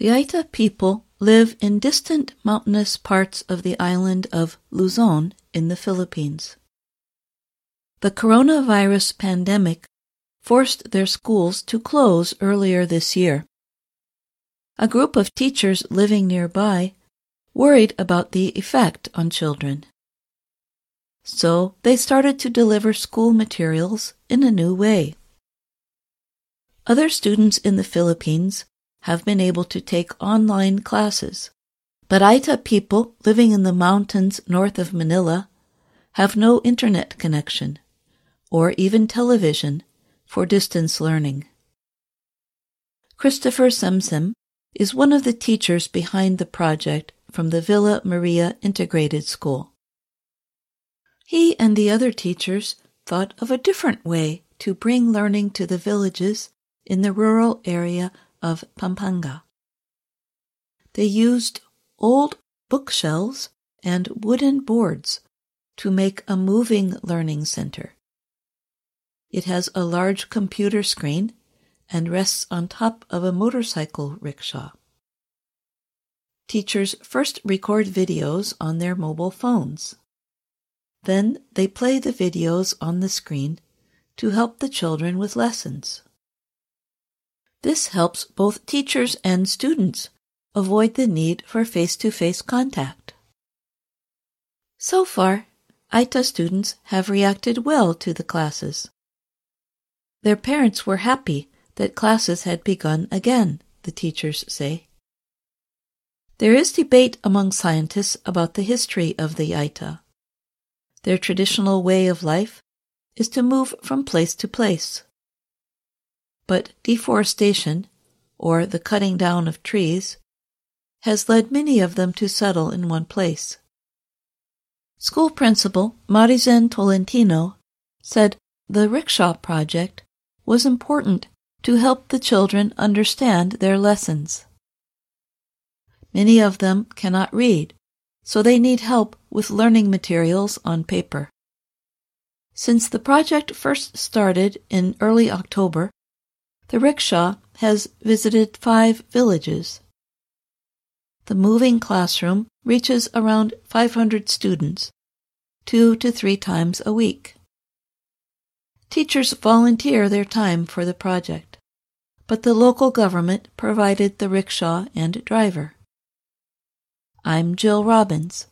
The Aeta people live in distant mountainous parts of the island of Luzon in the Philippines. The coronavirus pandemic forced their schools to close earlier this year. A group of teachers living nearby worried about the effect on children. So they started to deliver school materials in a new way. Other students in the Philippines have been able to take online classes, but Aeta people living in the mountains north of Manila have no internet connection or even television for distance learning. Christopher Semsem is one of the teachers behind the project from the Villa Maria Integrated School. He and the other teachers thought of a different way to bring learning to the villages in the rural area of Pampanga. They used old bookshelves and wooden boards to make a moving learning center. It has a large computer screen and rests on top of a motorcycle rickshaw. Teachers first record videos on their mobile phones. Then they play the videos on the screen to help the children with lessons. This helps both teachers and students avoid the need for face to face contact. So far, Aeta students have reacted well to the classes. Their parents were happy that classes had begun again, the teachers say. There is debate among scientists about the history of the Aeta. Their traditional way of life is to move from place to place. But deforestation, or the cutting down of trees, has led many of them to settle in one place. School principal Marizen Tolentino said the rickshaw project was important to help the children understand their lessons. Many of them cannot read, so they need help with learning materials on paper. Since the project first started in early October, the rickshaw has visited five villages. The moving classroom reaches around 500 students, two to three times a week. Teachers volunteer their time for the project, but the local government provided the rickshaw and driver. I'm Jill Robbins.